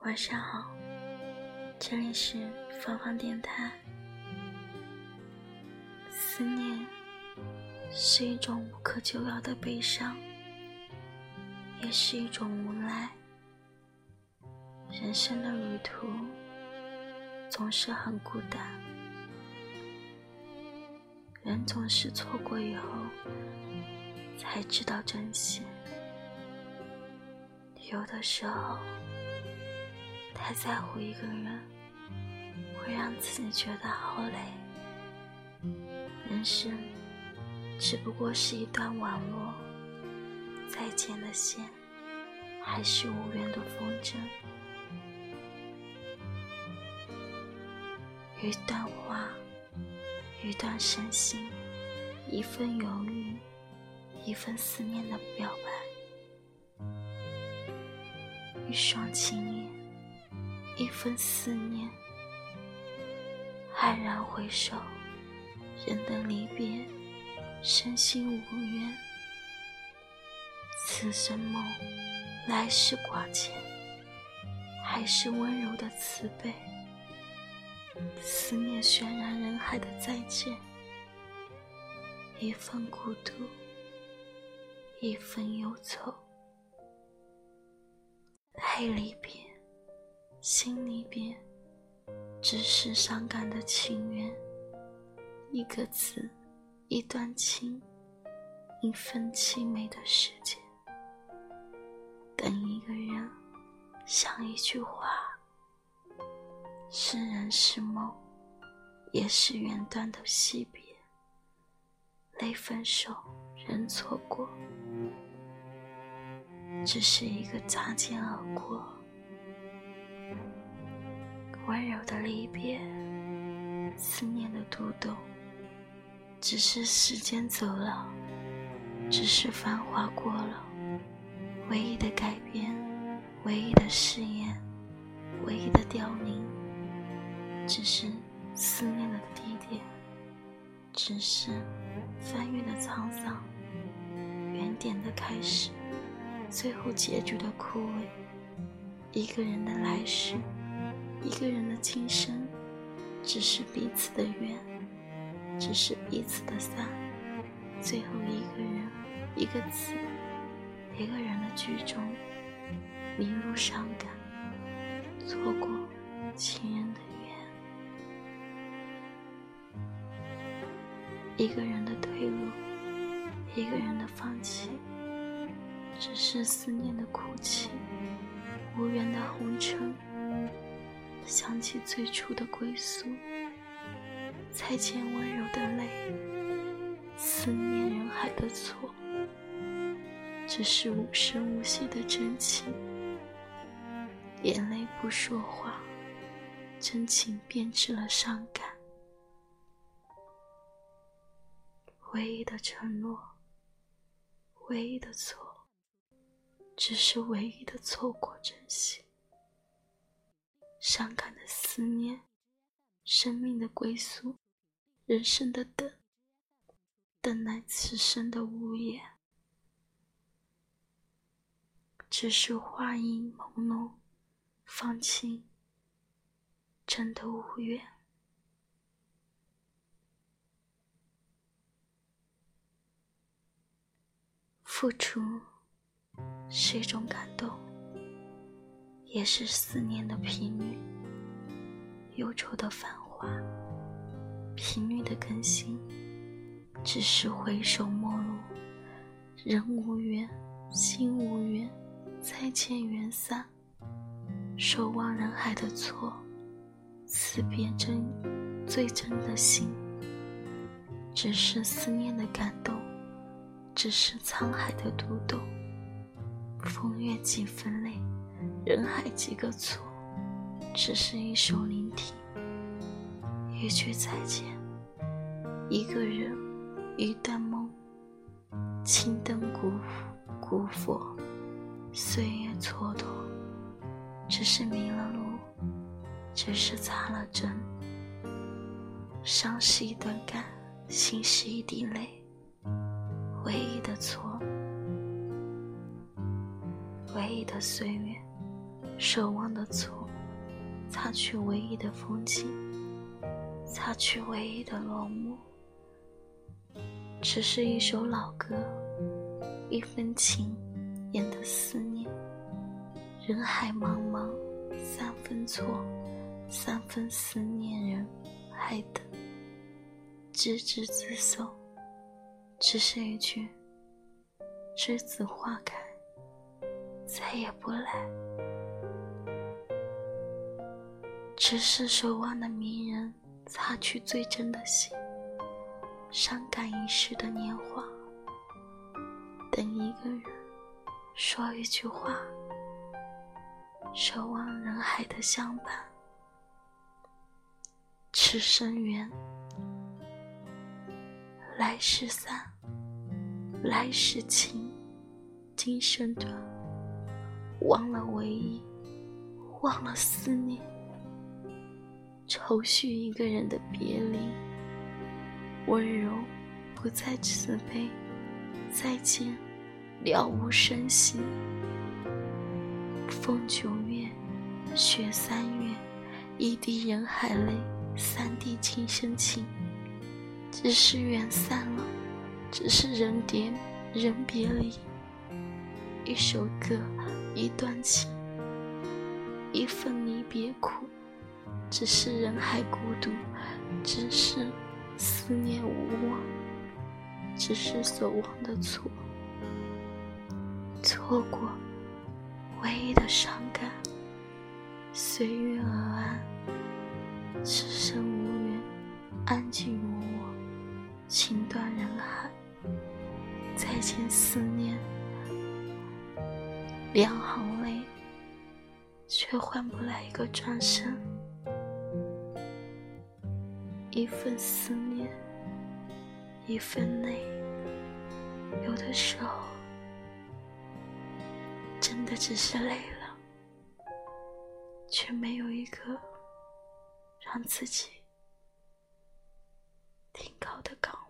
晚上好，这里是芳芳电台。思念是一种无可救药的悲伤，也是一种无奈。人生的旅途总是很孤单，人总是错过以后才知道珍惜。有的时候。太在乎一个人，会让自己觉得好累。人生只不过是一段网络，再见的线，还是无缘的风筝。一段话，一段深情，一份犹豫，一份思念的表白，一双情眼。一份思念，黯然回首，人的离别，身心无缘。此生梦，来世挂牵，还是温柔的慈悲。思念渲染人海的再见，一份孤独，一份忧愁，爱离别。心离别，只是伤感的情缘。一个字，一段情，一份凄美的世界。等一个人，像一句话，是人是梦，也是缘断的惜别。泪分手，人错过，只是一个擦肩而过。温柔的离别，思念的读懂，只是时间走了，只是繁华过了，唯一的改变，唯一的誓言，唯一的凋零，只是思念的地点，只是翻阅的沧桑，原点的开始，最后结局的枯萎，一个人的来世。一个人的今生，只是彼此的缘，只是彼此的散。最后一个人，一个字，一个人的剧终，迷路伤感，错过情人的缘。一个人的退路，一个人的放弃，只是思念的哭泣，无缘的红尘。想起最初的归宿，再见温柔的泪，思念人海的错，只是无声无息的真情，眼泪不说话，真情变质了伤感，唯一的承诺，唯一的错，只是唯一的错过珍惜。伤感的思念，生命的归宿，人生的等，等来此生的无言。只是话音朦胧，放弃，真的无缘。付出是一种感动。也是思念的频率，忧愁的繁华，频率的更新，只是回首陌路，人无缘，心无缘，再见缘散，守望人海的错，辞别真最真的心，只是思念的感动，只是沧海的读懂，风月几分泪。人海几个错，只是一首聆听，一句再见，一个人，一段梦。青灯古古佛，岁月蹉跎，只是迷了路，只是擦了针。伤是一段感，心是一滴泪，唯一的错，唯一的岁月。守望的错，擦去唯一的风景，擦去唯一的落幕。只是一首老歌，一分情，演的思念。人海茫茫，三分错，三分思念，人还等，执子之手，只是一句“栀子花开”，再也不来。只是守望的迷人，擦去最真的心。伤感一世的年华，等一个人说一句话，守望人海的相伴。此生缘，来世散，来世情，今生断。忘了唯一，忘了思念，愁绪一个人的别离。温柔，不再慈悲。再见，了无声息。风九月，雪三月，一滴人海泪，三滴情深情。只是缘散了，只是人别人别离。一首歌，一段情，一份离别苦。只是人海孤独，只是。思念无望，只是所望的错，错过唯一的伤感。随遇而安，此生无缘，安静如我，情断人海。再见思念，两行泪，却换不来一个转身。一份思念，一份累，有的时候真的只是累了，却没有一个让自己停靠的港湾。